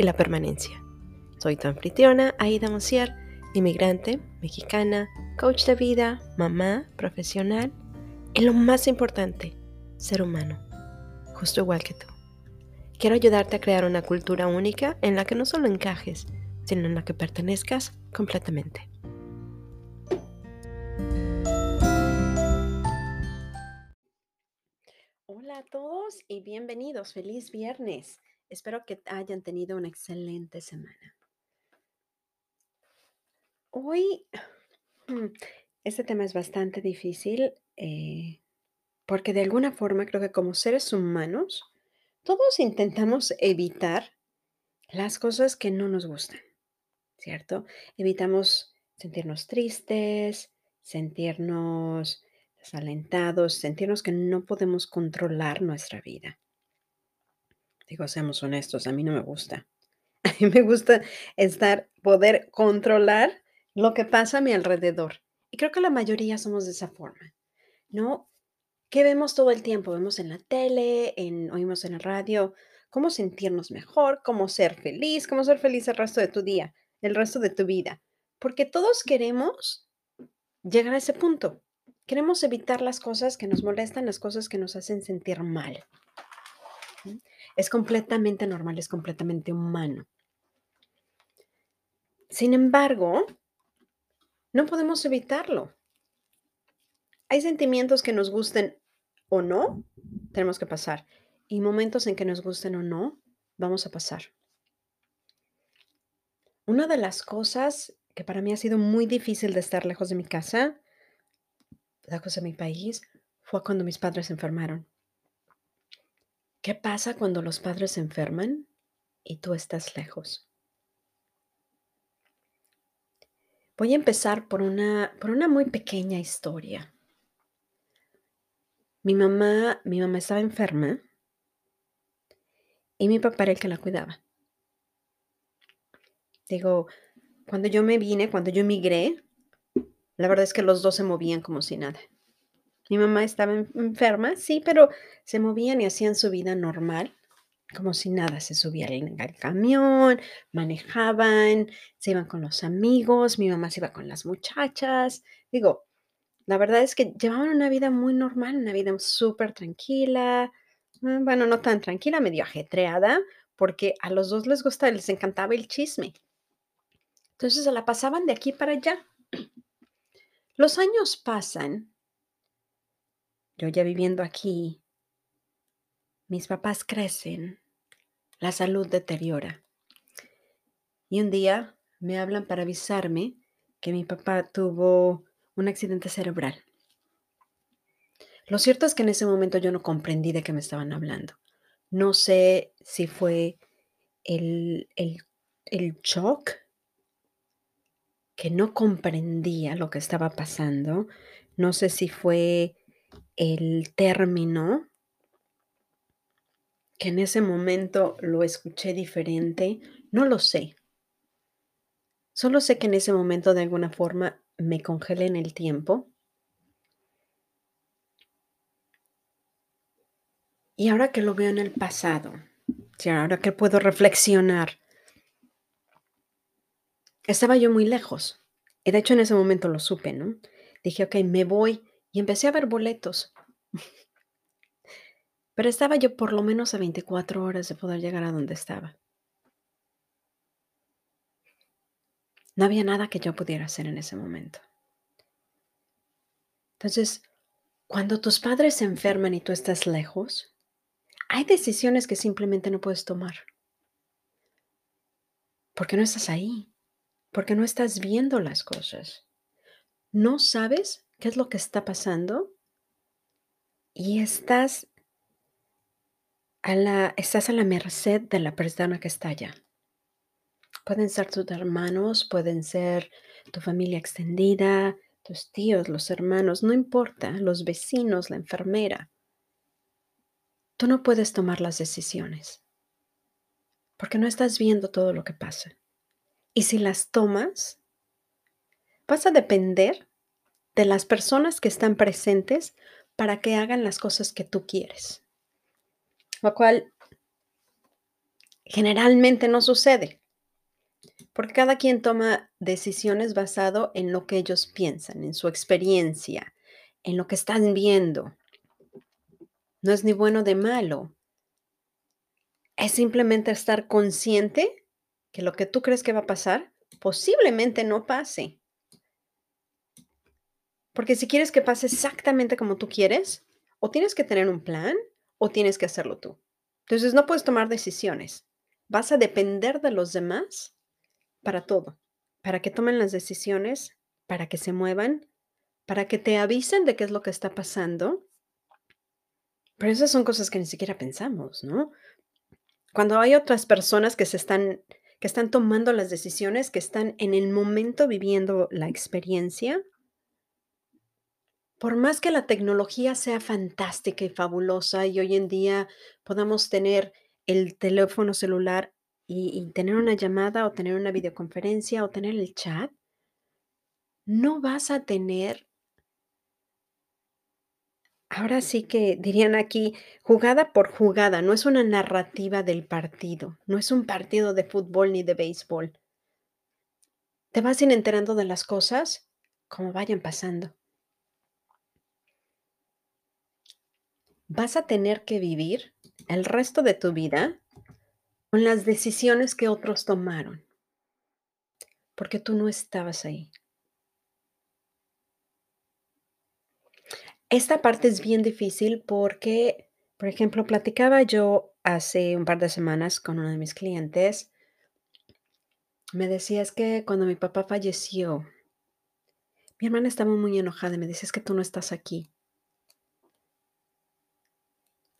y la permanencia. Soy tu anfitriona, Aida Mosier, inmigrante, mexicana, coach de vida, mamá, profesional y lo más importante, ser humano, justo igual que tú. Quiero ayudarte a crear una cultura única en la que no solo encajes, sino en la que pertenezcas completamente. Hola a todos y bienvenidos. Feliz viernes. Espero que hayan tenido una excelente semana. Hoy, mm, este tema es bastante difícil eh, porque de alguna forma creo que como seres humanos, todos intentamos evitar las cosas que no nos gustan, ¿cierto? Evitamos sentirnos tristes, sentirnos desalentados, sentirnos que no podemos controlar nuestra vida. Digo, seamos honestos, a mí no me gusta. A mí me gusta estar, poder controlar lo que pasa a mi alrededor. Y creo que la mayoría somos de esa forma, ¿no? ¿Qué vemos todo el tiempo? Vemos en la tele, en, oímos en la radio, cómo sentirnos mejor, cómo ser feliz, cómo ser feliz el resto de tu día, el resto de tu vida. Porque todos queremos llegar a ese punto. Queremos evitar las cosas que nos molestan, las cosas que nos hacen sentir mal. Es completamente normal, es completamente humano. Sin embargo, no podemos evitarlo. Hay sentimientos que nos gusten o no, tenemos que pasar. Y momentos en que nos gusten o no, vamos a pasar. Una de las cosas que para mí ha sido muy difícil de estar lejos de mi casa, lejos de mi país, fue cuando mis padres se enfermaron. ¿Qué pasa cuando los padres se enferman y tú estás lejos? Voy a empezar por una, por una muy pequeña historia. Mi mamá, mi mamá estaba enferma y mi papá era el que la cuidaba. Digo, cuando yo me vine, cuando yo emigré, la verdad es que los dos se movían como si nada. Mi mamá estaba enferma, sí, pero se movían y hacían su vida normal, como si nada. Se subían al camión, manejaban, se iban con los amigos, mi mamá se iba con las muchachas. Digo, la verdad es que llevaban una vida muy normal, una vida súper tranquila. Mm, bueno, no tan tranquila, medio ajetreada, porque a los dos les gustaba, les encantaba el chisme. Entonces se la pasaban de aquí para allá. Los años pasan yo ya viviendo aquí, mis papás crecen, la salud deteriora. Y un día me hablan para avisarme que mi papá tuvo un accidente cerebral. Lo cierto es que en ese momento yo no comprendí de qué me estaban hablando. No sé si fue el, el, el shock, que no comprendía lo que estaba pasando. No sé si fue el término, que en ese momento lo escuché diferente, no lo sé. Solo sé que en ese momento de alguna forma me congelé en el tiempo. Y ahora que lo veo en el pasado, ahora que puedo reflexionar, estaba yo muy lejos. Y de hecho en ese momento lo supe, ¿no? Dije, ok, me voy y empecé a ver boletos. Pero estaba yo por lo menos a 24 horas de poder llegar a donde estaba. No había nada que yo pudiera hacer en ese momento. Entonces, cuando tus padres se enferman y tú estás lejos, hay decisiones que simplemente no puedes tomar. Porque no estás ahí, porque no estás viendo las cosas. No sabes qué es lo que está pasando y estás a la, estás a la merced de la persona que está allá. Pueden ser tus hermanos, pueden ser tu familia extendida, tus tíos, los hermanos, no importa, los vecinos, la enfermera. Tú no puedes tomar las decisiones porque no estás viendo todo lo que pasa. Y si las tomas, vas a depender de las personas que están presentes para que hagan las cosas que tú quieres. Lo cual generalmente no sucede. Porque cada quien toma decisiones basado en lo que ellos piensan, en su experiencia, en lo que están viendo. No es ni bueno ni malo. Es simplemente estar consciente que lo que tú crees que va a pasar posiblemente no pase. Porque si quieres que pase exactamente como tú quieres, o tienes que tener un plan o tienes que hacerlo tú. Entonces no puedes tomar decisiones. Vas a depender de los demás para todo, para que tomen las decisiones, para que se muevan, para que te avisen de qué es lo que está pasando. Pero esas son cosas que ni siquiera pensamos, ¿no? Cuando hay otras personas que se están que están tomando las decisiones, que están en el momento viviendo la experiencia, por más que la tecnología sea fantástica y fabulosa y hoy en día podamos tener el teléfono celular y, tener una llamada o tener una videoconferencia o tener el chat, no vas a tener, ahora sí que dirían aquí, jugada por jugada, no es una narrativa del partido, no es un partido de fútbol ni de béisbol. Te vas a ir enterando de las cosas como vayan pasando. Vas a tener que vivir el resto de tu vida con las decisiones que otros tomaron, porque tú no estabas ahí. Esta parte es bien difícil porque, por ejemplo, platicaba yo hace un par de semanas con uno de mis clientes. Me decía, que cuando mi papá falleció, mi hermana estaba muy enojada y me decía, es que tú no estás aquí.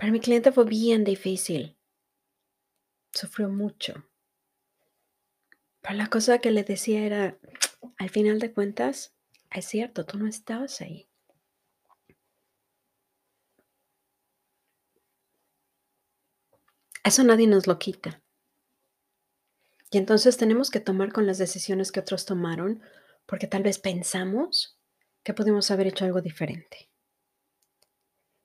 Para mi cliente fue bien difícil. Sufrió mucho. Pero la cosa que le decía era, al final de cuentas, es cierto, tú no estabas ahí. Eso nadie nos lo quita. Y entonces tenemos que tomar con las decisiones que otros tomaron porque tal vez pensamos que pudimos haber hecho algo diferente.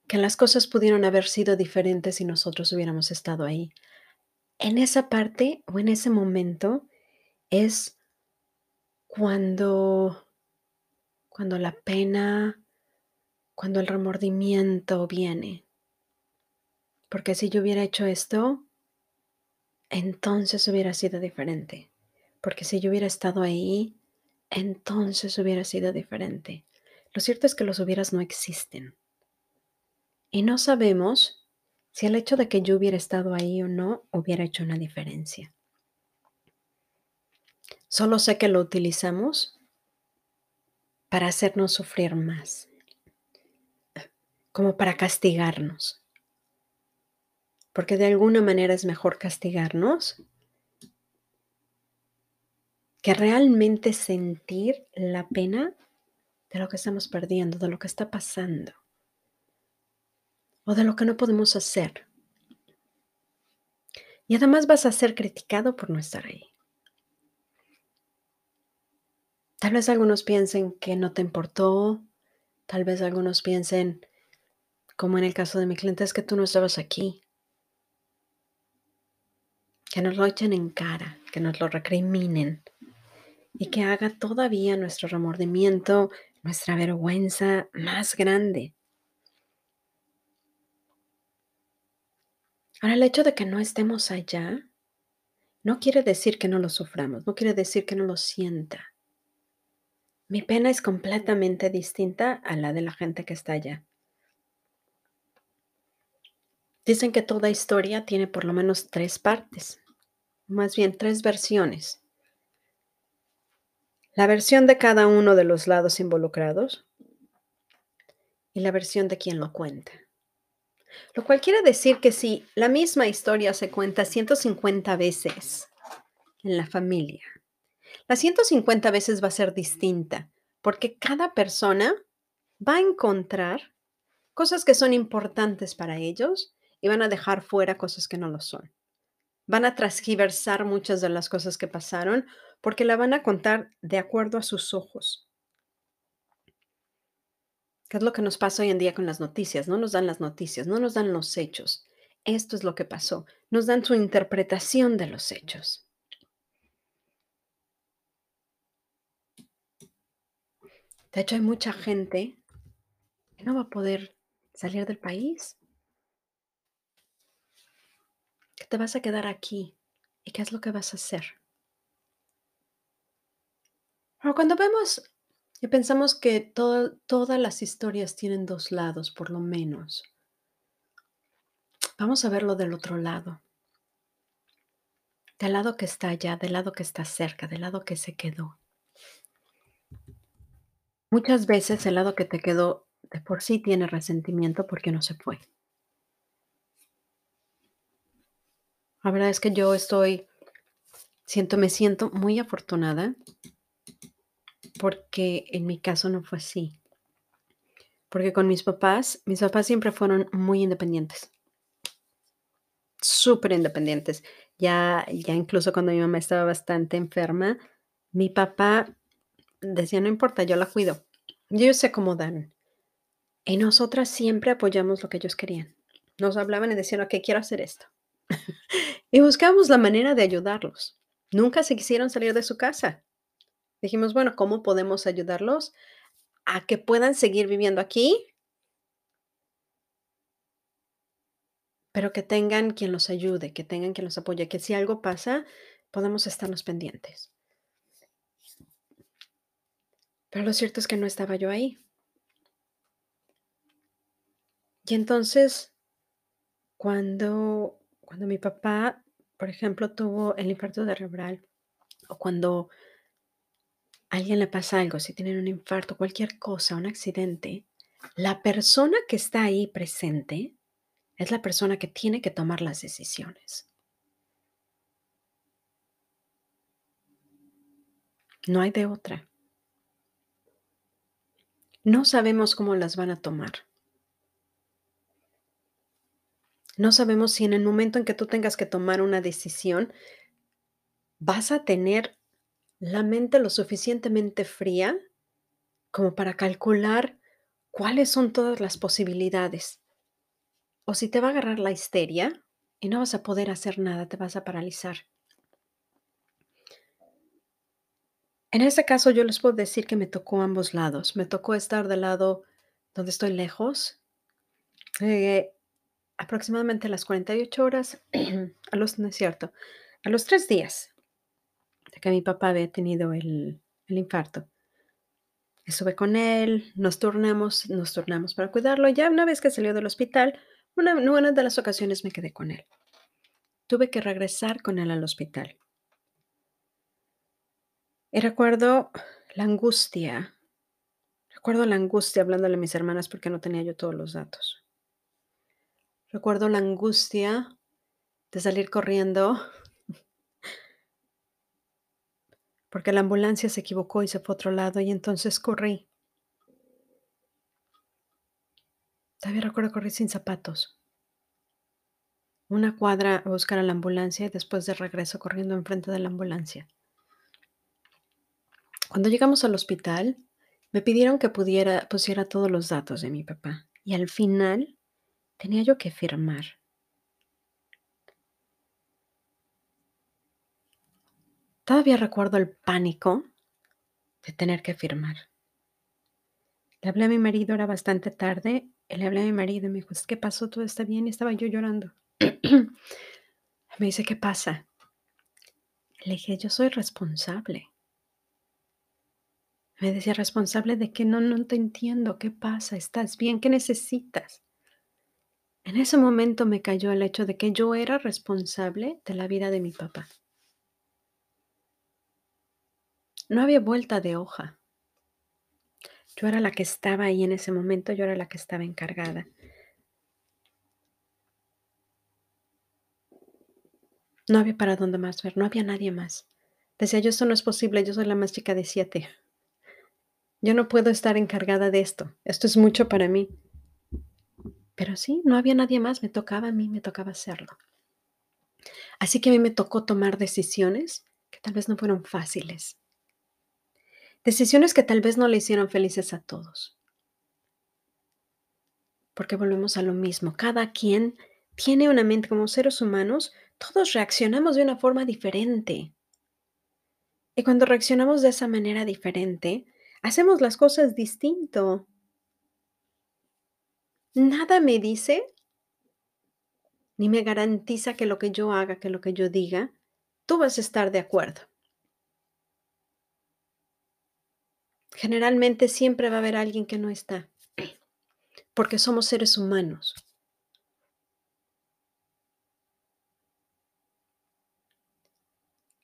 Que las cosas pudieron haber sido diferentes si nosotros hubiéramos estado ahí. En esa parte o en ese momento es cuando cuando la pena, cuando el remordimiento viene porque si yo hubiera hecho esto, entonces hubiera sido diferente. Porque si yo hubiera estado ahí, entonces hubiera sido diferente. Lo cierto es que los hubieras no existen. Y no sabemos si el hecho de que yo hubiera estado ahí o no hubiera hecho una diferencia. Solo sé que lo utilizamos para hacernos sufrir más, como para castigarnos porque de alguna manera es mejor castigarnos que realmente sentir la pena de lo que estamos perdiendo, de lo que está pasando o de lo que no podemos hacer. Y además vas a ser criticado por no estar ahí. Tal vez algunos piensen que no te importó, tal vez algunos piensen, como en el caso de mi cliente, es que tú no estabas aquí que nos lo echen en cara, que nos lo recriminen y que haga todavía nuestro remordimiento, nuestra vergüenza más grande. Ahora, el hecho de que no estemos allá no quiere decir que no lo suframos, no quiere decir que no lo sienta. Mi pena es completamente distinta a la de la gente que está allá. Dicen que toda historia tiene por lo menos tres partes más bien tres versiones. La versión de cada uno de los lados involucrados y la versión de quien lo cuenta. Lo cual quiere decir que si la misma historia se cuenta 150 veces, en la familia. Las 150 veces va a ser distinta, porque cada persona va a encontrar cosas que son importantes para ellos y van a dejar fuera cosas que no lo son. Van a transgiversar muchas de las cosas que pasaron porque la van a contar de acuerdo a sus ojos. ¿Qué es lo que nos pasa hoy en día con las noticias? No nos dan las noticias, no nos dan los hechos. Esto es lo que pasó. Nos dan su interpretación de los hechos. De hecho, hay mucha gente que no va a poder salir del país. Que te vas a quedar aquí. ¿Y qué es lo que vas a hacer? Pero cuando vemos y pensamos que todas las historias tienen dos lados, por lo menos, vamos a verlo del otro lado. Del lado que está allá, del lado que está cerca, del lado que se quedó. Muchas veces el lado que te quedó de por sí tiene resentimiento porque no se fue. La verdad es que yo estoy, siento, me siento muy afortunada porque en mi caso no fue así. Porque con mis papás, mis papás siempre fueron muy independientes. Súper independientes. Ya, ya incluso cuando mi mamá estaba bastante enferma, mi papá decía, no importa, yo la cuido. Ellos se acomodaron. Y nosotras siempre apoyamos lo que ellos querían. Nos hablaban y decían, ok, quiero hacer esto. y buscábamos la manera de ayudarlos. Nunca se quisieron salir de su casa. Dijimos, bueno, ¿cómo podemos ayudarlos a que puedan seguir viviendo aquí? Pero que tengan quien los ayude, que tengan quien los apoye, que si algo pasa, podemos estarnos pendientes. Pero lo cierto es que no estaba yo ahí. Y entonces, cuando, cuando mi papá, por ejemplo, tuvo el infarto cerebral, o cuando alguien le pasa algo, si tienen un infarto, cualquier cosa, un accidente, la persona que está ahí presente es la persona que tiene que tomar las decisiones. No hay de otra. No sabemos cómo las van a tomar. No sabemos si en el momento en que tú tengas que tomar una decisión, vas a tener la mente lo suficientemente fría como para calcular cuáles son todas las posibilidades. O si te va a agarrar la histeria y no vas a poder hacer nada, te vas a paralizar. En ese caso yo les puedo decir que me tocó ambos lados. Me tocó estar del lado donde estoy lejos. Eh, aproximadamente a las 48 horas, a los, no es cierto, a los tres días que mi papá había tenido el, el infarto. Estuve con él, nos turnamos, nos turnamos para cuidarlo. Ya una vez que salió del hospital, una, una de las ocasiones me quedé con él. Tuve que regresar con él al hospital. Y recuerdo la angustia, recuerdo la angustia hablándole a mis hermanas porque no tenía yo todos los datos. Recuerdo la angustia de salir corriendo porque la ambulancia se equivocó y se fue a otro lado y entonces corrí. Todavía recuerdo correr sin zapatos. Una cuadra a buscar a la ambulancia y después de regreso corriendo enfrente de la ambulancia. Cuando llegamos al hospital, me pidieron que pudiera, pusiera todos los datos de mi papá y al final tenía yo que firmar. Todavía recuerdo el pánico de tener que firmar. Le hablé a mi marido, era bastante tarde, le hablé a mi marido y me dijo, ¿qué pasó? ¿Todo está bien? Y estaba yo llorando. me dice, ¿qué pasa? Le dije, yo soy responsable. Me decía, responsable de que no, no te entiendo, ¿qué pasa? ¿Estás bien? ¿Qué necesitas? En ese momento me cayó el hecho de que yo era responsable de la vida de mi papá. No había vuelta de hoja. Yo era la que estaba ahí en ese momento, yo era la que estaba encargada. No había para dónde más ver, no había nadie más. Decía yo: "Esto no es posible, yo soy la más chica de 7". Yo no puedo estar encargada de esto, esto es mucho para mí. Pero sí, no había nadie más, me tocaba a mí, me tocaba hacerlo. Así que a mí me tocó tomar decisiones que tal vez no fueron fáciles. Decisiones que tal vez no le hicieron felices a todos. Porque volvemos a lo mismo, cada quien tiene una mente como seres humanos, todos reaccionamos de una forma diferente. Y cuando reaccionamos de esa manera diferente, hacemos las cosas distinto. Nada me dice ni me garantiza que lo que yo haga, que lo que yo diga, tú vas a estar de acuerdo. Generalmente siempre va a haber alguien que no está, porque somos seres humanos.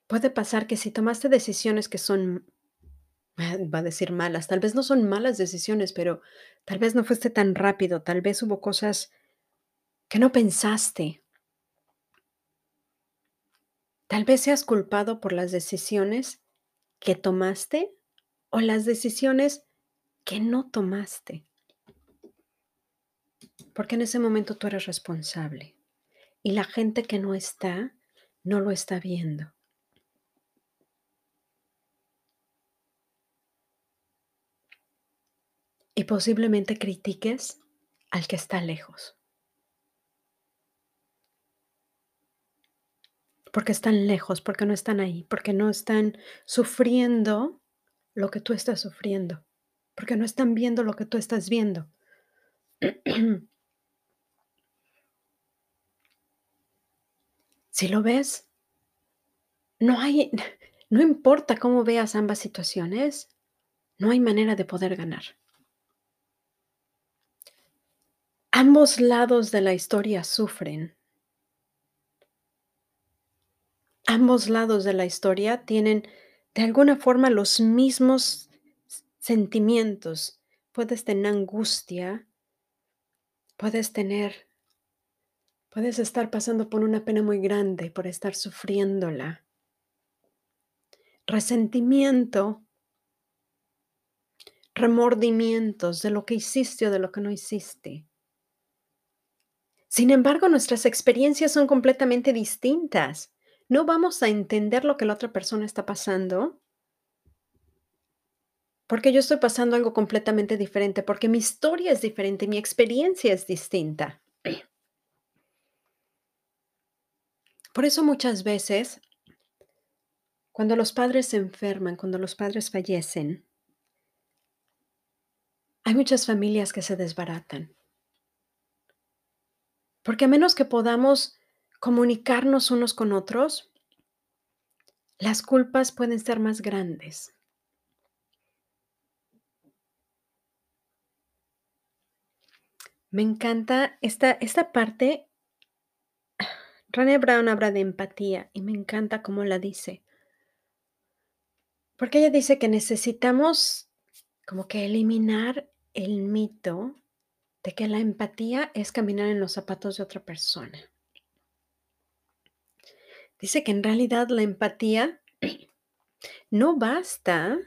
Puede pasar que si tomaste decisiones que son, va a decir malas, tal vez no son malas decisiones, pero tal vez no fuiste tan rápido, tal vez hubo cosas que no pensaste. Tal vez seas culpado por las decisiones que tomaste o las decisiones que no tomaste. Porque en ese momento tú eres responsable y la gente que no está, no lo está viendo. Y posiblemente critiques al que está lejos. Porque están lejos, porque no están ahí, porque no están sufriendo lo que tú estás sufriendo, porque no están viendo lo que tú estás viendo. Si lo ves, no hay, no importa cómo veas ambas situaciones, no hay manera de poder ganar. Ambos lados de la historia sufren. Ambos lados de la historia tienen de alguna forma los mismos sentimientos. Puedes tener angustia, puedes tener, puedes estar pasando por una pena muy grande, por estar sufriéndola. Resentimiento, remordimientos de lo que hiciste o de lo que no hiciste. Sin embargo, nuestras experiencias son completamente distintas. No vamos a entender lo que la otra persona está pasando porque yo estoy pasando algo completamente diferente, porque mi historia es diferente, mi experiencia es distinta. Por eso muchas veces, cuando los padres se enferman, cuando los padres fallecen, hay muchas familias que se desbaratan. Porque a menos que podamos comunicarnos unos con otros, las culpas pueden ser más grandes. Me encanta esta, esta parte. René Brown habla de empatía y me encanta cómo la dice. Porque ella dice que necesitamos como que eliminar el mito de que la empatía es caminar en los zapatos de otra persona. Dice que en realidad la empatía no basta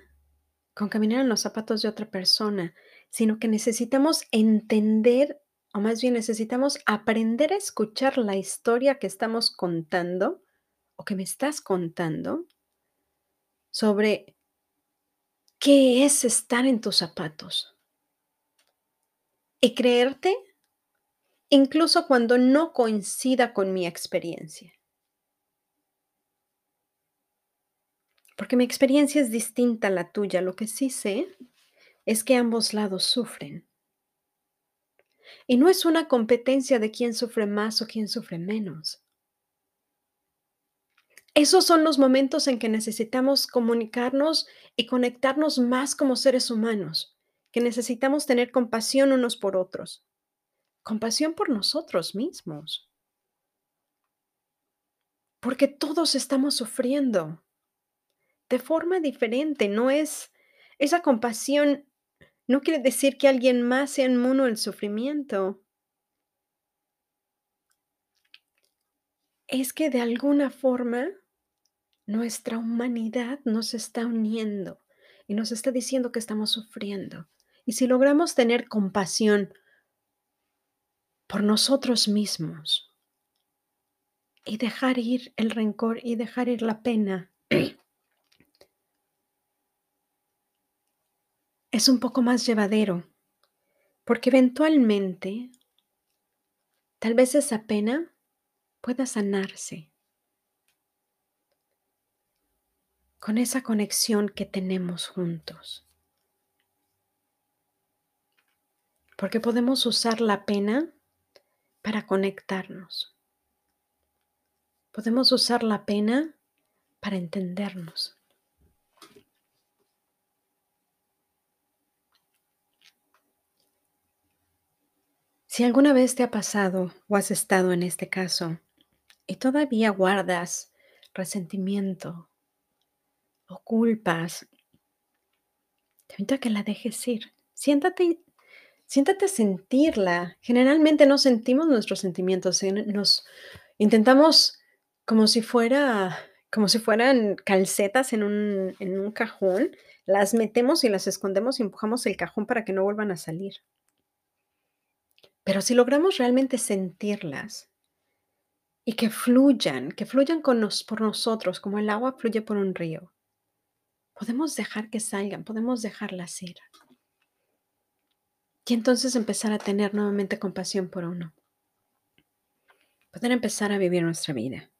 con caminar en los zapatos de otra persona, sino que necesitamos entender, o más bien necesitamos aprender a escuchar la historia que estamos contando o que me estás contando sobre qué es estar en tus zapatos y creerte incluso cuando no coincida con mi experiencia. Porque mi experiencia es distinta a la tuya. Lo que sí sé es que ambos lados sufren. Y no es una competencia de quién sufre más o quién sufre menos. Esos son los momentos en que necesitamos comunicarnos y conectarnos más como seres humanos que necesitamos tener compasión unos por otros, compasión por nosotros mismos, porque todos estamos sufriendo de forma diferente, no es esa compasión no quiere decir que alguien más sea inmuno al sufrimiento. Es que de alguna forma nuestra humanidad nos está uniendo y nos está diciendo que estamos sufriendo. Y si logramos tener compasión por nosotros mismos y dejar ir el rencor y dejar ir la pena, es un poco más llevadero, porque eventualmente tal vez esa pena pueda sanarse con esa conexión que tenemos juntos. Porque podemos usar la pena para conectarnos. Podemos usar la pena para entendernos. Si alguna vez te ha pasado o has estado en este caso y todavía guardas resentimiento o culpas, te invito a que la dejes ir. Siéntate, siéntate a sentirla. Generalmente no sentimos nuestros sentimientos, nos intentamos como si fuera como si fueran calcetas en un, en un cajón, las metemos y las escondemos y empujamos el cajón para que no vuelvan a salir. Pero si logramos realmente sentirlas y que fluyan, que fluyan con nos, por nosotros como el agua fluye por un río, podemos dejar que salgan, podemos dejarlas ir. Y entonces empezar a tener nuevamente compasión por uno. Poder empezar a vivir nuestra vida.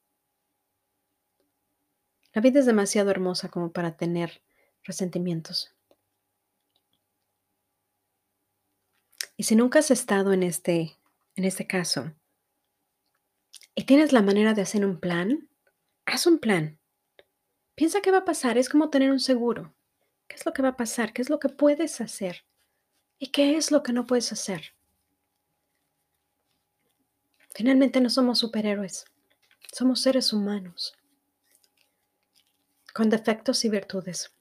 La vida es demasiado hermosa como para tener resentimientos. Y si nunca has estado en este, en este caso y tienes la manera de hacer un plan, haz un plan. Piensa qué va a pasar, es como tener un seguro. ¿Qué es lo que va a pasar? ¿Qué es lo que puedes hacer? ¿Y qué es lo que no puedes hacer? Finalmente no somos superhéroes, somos seres humanos, con defectos y virtudes.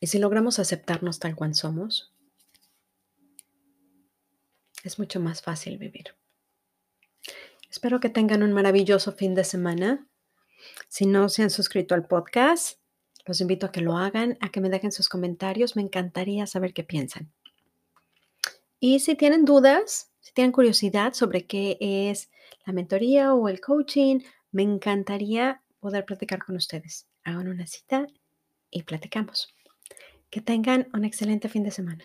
Y si logramos aceptarnos tal cual somos, es mucho más fácil vivir. Espero que tengan un maravilloso fin de semana. Si no se han suscrito al podcast, los invito a que lo hagan, a que me dejen sus comentarios. Me encantaría saber qué piensan. Y si tienen dudas, si tienen curiosidad sobre qué es la mentoría o el coaching, me encantaría poder platicar con ustedes. Hagan una cita y platicamos. Que tengan un excelente fin de semana.